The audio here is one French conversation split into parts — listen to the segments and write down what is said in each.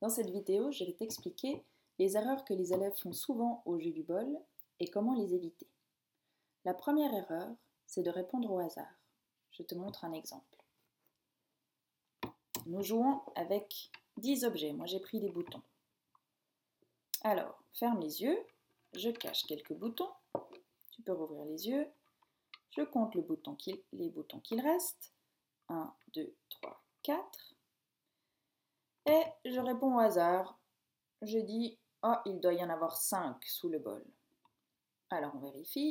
Dans cette vidéo, je vais t'expliquer les erreurs que les élèves font souvent au jeu du bol et comment les éviter. La première erreur, c'est de répondre au hasard. Je te montre un exemple. Nous jouons avec 10 objets. Moi, j'ai pris des boutons. Alors, ferme les yeux. Je cache quelques boutons. Tu peux rouvrir les yeux. Je compte les boutons qu'il reste. 1, 2, 3, 4. Je réponds au hasard. Je dis, oh, il doit y en avoir 5 sous le bol. Alors on vérifie.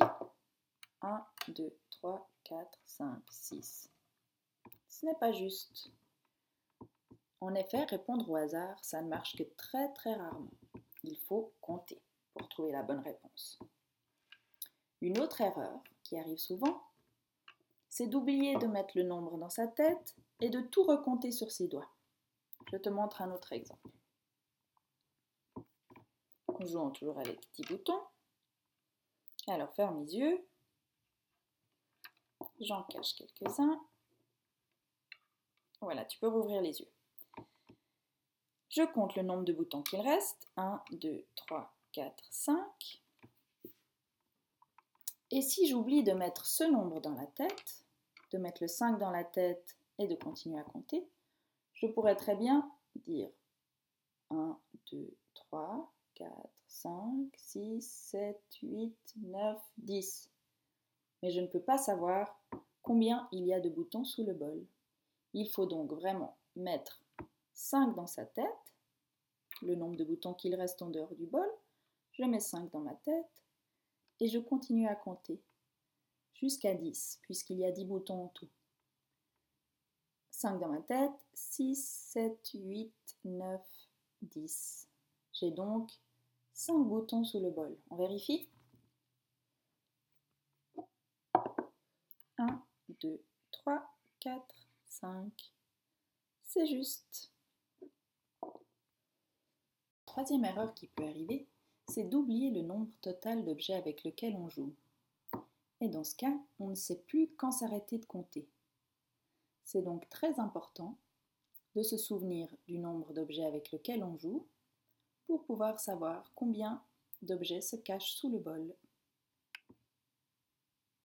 1, 2, 3, 4, 5, 6. Ce n'est pas juste. En effet, répondre au hasard, ça ne marche que très très rarement. Il faut compter pour trouver la bonne réponse. Une autre erreur qui arrive souvent, c'est d'oublier de mettre le nombre dans sa tête et de tout recompter sur ses doigts. Je te montre un autre exemple. Nous jouons toujours avec 10 boutons. Alors ferme les yeux. J'en cache quelques-uns. Voilà, tu peux rouvrir les yeux. Je compte le nombre de boutons qu'il reste. 1, 2, 3, 4, 5. Et si j'oublie de mettre ce nombre dans la tête, de mettre le 5 dans la tête et de continuer à compter, je pourrais très bien dire 1, 2, 3, 4, 5, 6, 7, 8, 9, 10. Mais je ne peux pas savoir combien il y a de boutons sous le bol. Il faut donc vraiment mettre 5 dans sa tête, le nombre de boutons qu'il reste en dehors du bol, je mets 5 dans ma tête et je continue à compter jusqu'à 10 puisqu'il y a 10 boutons en tout. 5 dans ma tête, 6, 7, 8, 9, 10. J'ai donc 5 boutons sous le bol. On vérifie 1, 2, 3, 4, 5. C'est juste. Troisième erreur qui peut arriver, c'est d'oublier le nombre total d'objets avec lesquels on joue. Et dans ce cas, on ne sait plus quand s'arrêter de compter. C'est donc très important de se souvenir du nombre d'objets avec lesquels on joue pour pouvoir savoir combien d'objets se cachent sous le bol